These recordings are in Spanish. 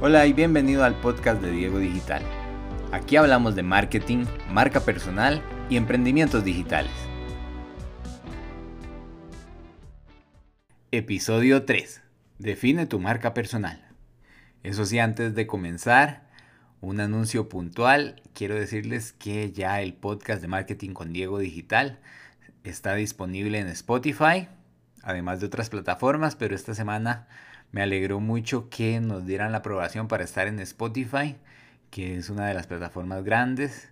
Hola y bienvenido al podcast de Diego Digital. Aquí hablamos de marketing, marca personal y emprendimientos digitales. Episodio 3. Define tu marca personal. Eso sí, antes de comenzar, un anuncio puntual. Quiero decirles que ya el podcast de marketing con Diego Digital está disponible en Spotify, además de otras plataformas, pero esta semana me alegró mucho que nos dieran la aprobación para estar en Spotify, que es una de las plataformas grandes.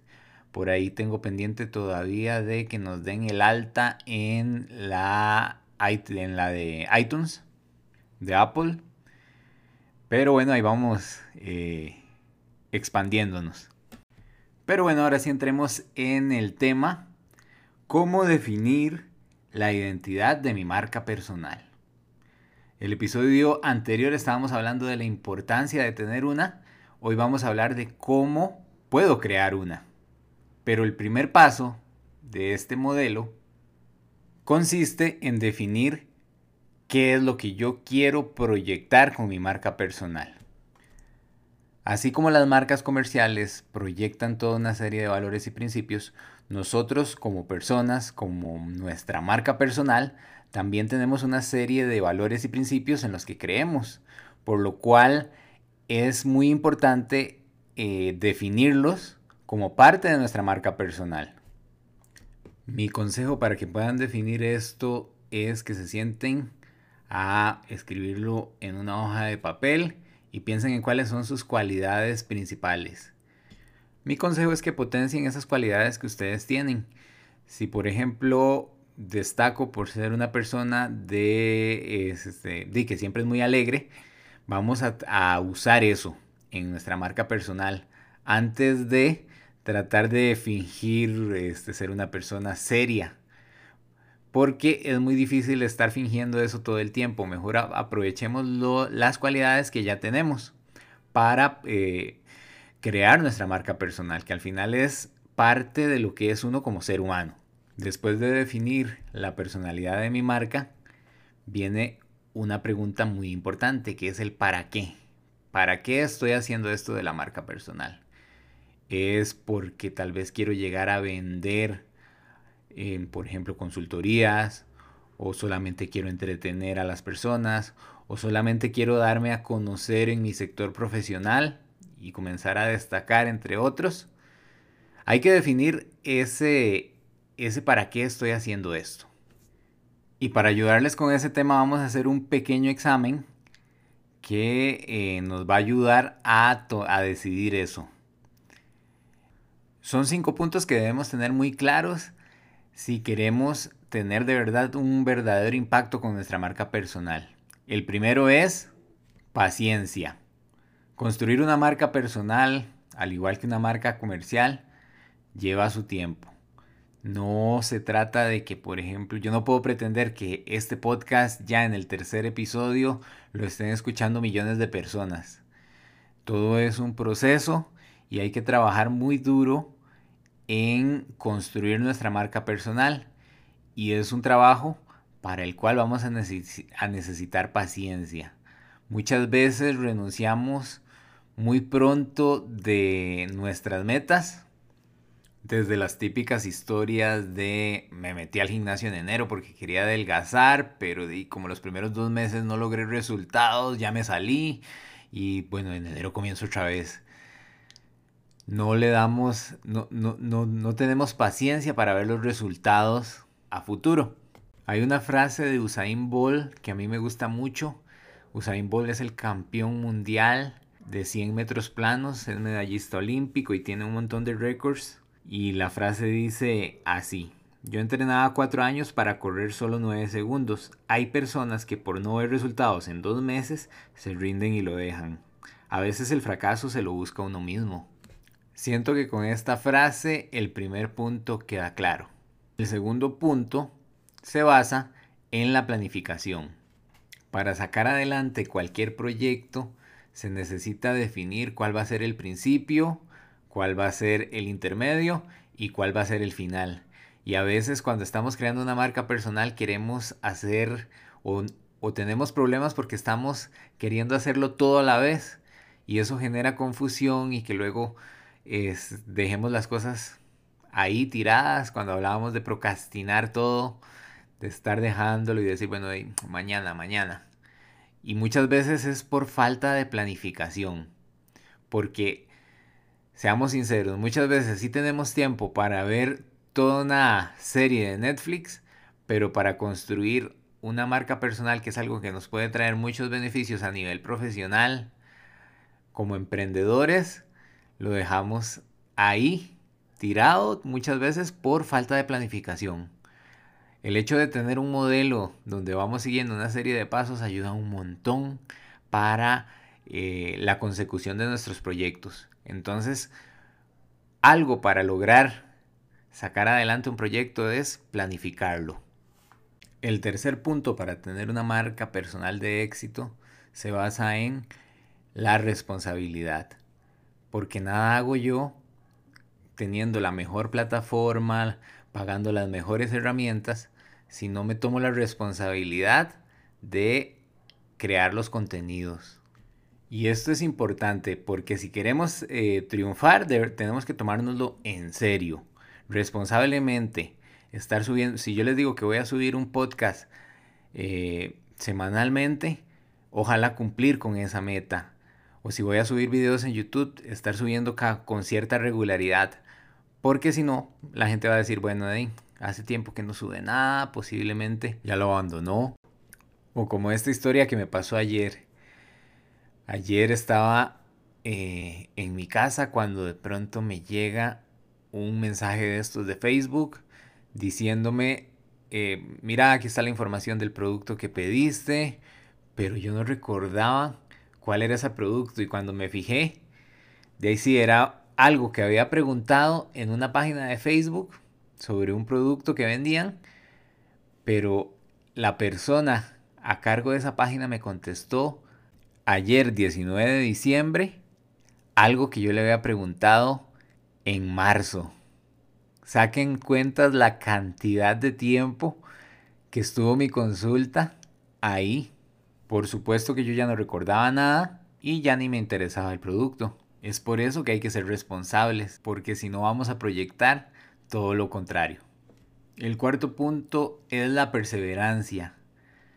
Por ahí tengo pendiente todavía de que nos den el alta en la, en la de iTunes, de Apple. Pero bueno, ahí vamos eh, expandiéndonos. Pero bueno, ahora sí entremos en el tema. ¿Cómo definir la identidad de mi marca personal? El episodio anterior estábamos hablando de la importancia de tener una. Hoy vamos a hablar de cómo puedo crear una. Pero el primer paso de este modelo consiste en definir qué es lo que yo quiero proyectar con mi marca personal. Así como las marcas comerciales proyectan toda una serie de valores y principios, nosotros como personas, como nuestra marca personal, también tenemos una serie de valores y principios en los que creemos, por lo cual es muy importante eh, definirlos como parte de nuestra marca personal. Mi consejo para que puedan definir esto es que se sienten a escribirlo en una hoja de papel y piensen en cuáles son sus cualidades principales. Mi consejo es que potencien esas cualidades que ustedes tienen. Si por ejemplo destaco por ser una persona de, este, de que siempre es muy alegre, vamos a, usar eso en nuestra marca personal antes de tratar de fingir este, ser una persona seria. Porque es muy difícil estar fingiendo eso todo el tiempo. Mejor aprovechemos las cualidades que ya tenemos para eh, crear nuestra marca personal, que al final es parte de lo que es uno como ser humano. Después de definir la personalidad de mi marca, viene una pregunta muy importante que es el para qué. ¿Para qué estoy haciendo esto de la marca personal? Es porque tal vez quiero llegar a vender, eh, por ejemplo, consultorías, o solamente quiero entretener a las personas, o solamente quiero darme a conocer en mi sector profesional y comenzar a destacar entre otros. Hay que definir ese, ese para qué estoy haciendo esto. Y para ayudarles con ese tema vamos a hacer un pequeño examen que eh, nos va a ayudar a, a decidir eso. Son cinco puntos que debemos tener muy claros si queremos tener de verdad un verdadero impacto con nuestra marca personal. El primero es paciencia. Construir una marca personal, al igual que una marca comercial, lleva su tiempo. No se trata de que, por ejemplo, yo no puedo pretender que este podcast ya en el tercer episodio lo estén escuchando millones de personas. Todo es un proceso y hay que trabajar muy duro en construir nuestra marca personal. Y es un trabajo para el cual vamos a, necesitar paciencia. Muchas veces renunciamos muy pronto de nuestras metas desde las típicas historias de me metí al gimnasio en enero porque quería adelgazar, pero como los primeros dos meses no logré resultados, ya me salí y bueno, en enero comienzo otra vez. No le damos, no, no, no, no tenemos paciencia para ver los resultados a futuro. Hay una frase de Usain Bolt que a mí me gusta mucho. Usain Bolt es el campeón mundial de 100 metros planos, es medallista olímpico y tiene un montón de récords y la frase dice así. Yo entrenaba cuatro años para correr solo nueve segundos. Hay personas que por no ver resultados en dos meses se rinden y lo dejan. A veces el fracaso se lo busca uno mismo. Siento que con esta frase el primer punto queda claro. El segundo punto se basa en la planificación. Para sacar adelante cualquier proyecto se necesita definir cuál va a ser el principio, cuál va a ser el intermedio y cuál va a ser el final. Y a veces cuando estamos creando una marca personal queremos hacer o, tenemos problemas porque estamos queriendo hacerlo todo a la vez. y eso genera confusión y que luego dejemos las cosas ahí tiradas cuando hablábamos de procrastinar todo, de estar dejándolo y decir, bueno, mañana, mañana. Y muchas veces es por falta de planificación, porque seamos sinceros, muchas veces sí tenemos tiempo para ver toda una serie de Netflix, pero para construir una marca personal, que es algo que nos puede traer muchos beneficios a nivel profesional, como emprendedores, lo dejamos ahí tirado muchas veces por falta de planificación. El hecho de tener un modelo donde vamos siguiendo una serie de pasos ayuda un montón para eh, la consecución de nuestros proyectos. Entonces, algo para lograr sacar adelante un proyecto es planificarlo. El tercer punto para tener una marca personal de éxito se basa en la responsabilidad. Porque nada hago yo teniendo la mejor plataforma, pagando las mejores herramientas, si no me tomo la responsabilidad de crear los contenidos. Y esto es importante porque si queremos eh, triunfar tenemos que tomárnoslo en serio, responsablemente. Estar subiendo, si yo les digo que voy a subir un podcast eh, semanalmente, ojalá cumplir con esa meta. O si voy a subir videos en YouTube, estar subiendo con cierta regularidad. Porque si no, la gente va a decir, bueno, hace tiempo que no sube nada, posiblemente ya lo abandonó. O como esta historia que me pasó ayer. Ayer estaba eh, en mi casa cuando de pronto me llega un mensaje de estos de Facebook diciéndome, eh, mira, aquí está la información del producto que pediste, pero yo no recordaba cuál era ese producto y cuando me fijé, de ahí sí era algo que había preguntado en una página de Facebook sobre un producto que vendían, pero la persona a cargo de esa página me contestó ayer 19 de diciembre algo que yo le había preguntado en marzo. Saquen cuentas la cantidad de tiempo que estuvo mi consulta ahí. Por supuesto que yo ya no recordaba nada y ya ni me interesaba el producto. Es por eso que hay que ser responsables, porque si no vamos a proyectar todo lo contrario. El cuarto punto es la perseverancia.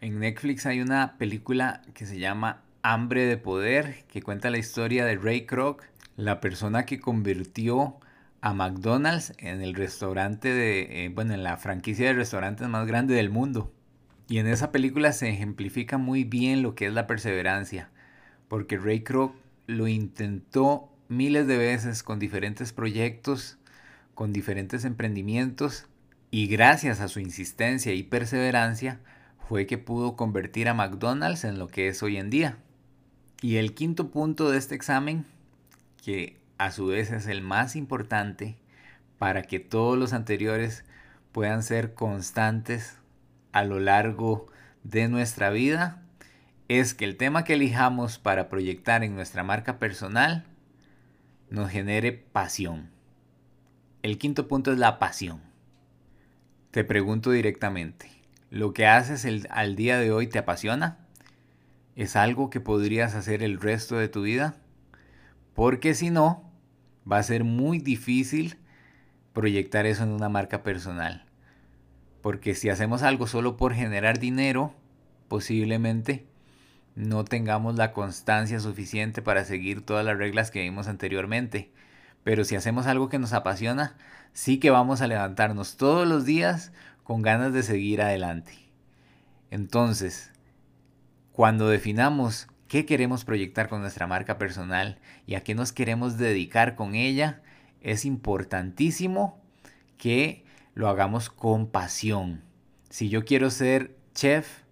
En Netflix hay una película que se llama Hambre de Poder, que cuenta la historia de Ray Kroc, la persona que convirtió a McDonald's en el restaurante de, eh, bueno, en la franquicia de restaurantes más grande del mundo. Y en esa película se ejemplifica muy bien lo que es la perseverancia, porque Ray Kroc lo intentó miles de veces con diferentes proyectos, con diferentes emprendimientos y gracias a su insistencia y perseverancia fue que pudo convertir a McDonald's en lo que es hoy en día. Y el quinto punto de este examen, que a su vez es el más importante para que todos los anteriores puedan ser constantes a lo largo de nuestra vida, es que el tema que elijamos para proyectar en nuestra marca personal nos genere pasión. El quinto punto es la pasión. Te pregunto directamente, ¿lo que haces al día de hoy te apasiona? ¿Es algo que podrías hacer el resto de tu vida? Porque si no, va a ser muy difícil proyectar eso en una marca personal. Porque si hacemos algo solo por generar dinero, posiblemente no tengamos la constancia suficiente para seguir todas las reglas que vimos anteriormente. Pero si hacemos algo que nos apasiona, sí que vamos a levantarnos todos los días con ganas de seguir adelante. Entonces, cuando definamos qué queremos proyectar con nuestra marca personal y a qué nos queremos dedicar con ella, es importantísimo que lo hagamos con pasión. Si yo quiero ser chef,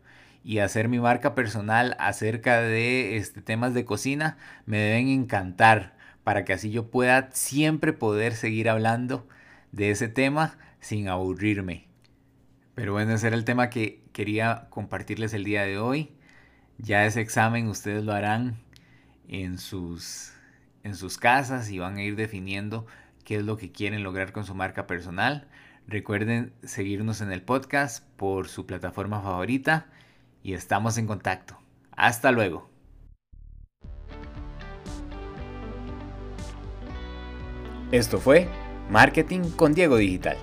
y hacer mi marca personal acerca de este, temas de cocina me deben encantar para que así yo pueda siempre poder seguir hablando de ese tema sin aburrirme. Pero bueno, ese era el tema que quería compartirles el día de hoy. Ya ese examen ustedes lo harán en sus, en sus casas y van a ir definiendo qué es lo que quieren lograr con su marca personal. Recuerden seguirnos en el podcast por su plataforma favorita y estamos en contacto. Hasta luego. Esto fue Marketing con Diego Digital.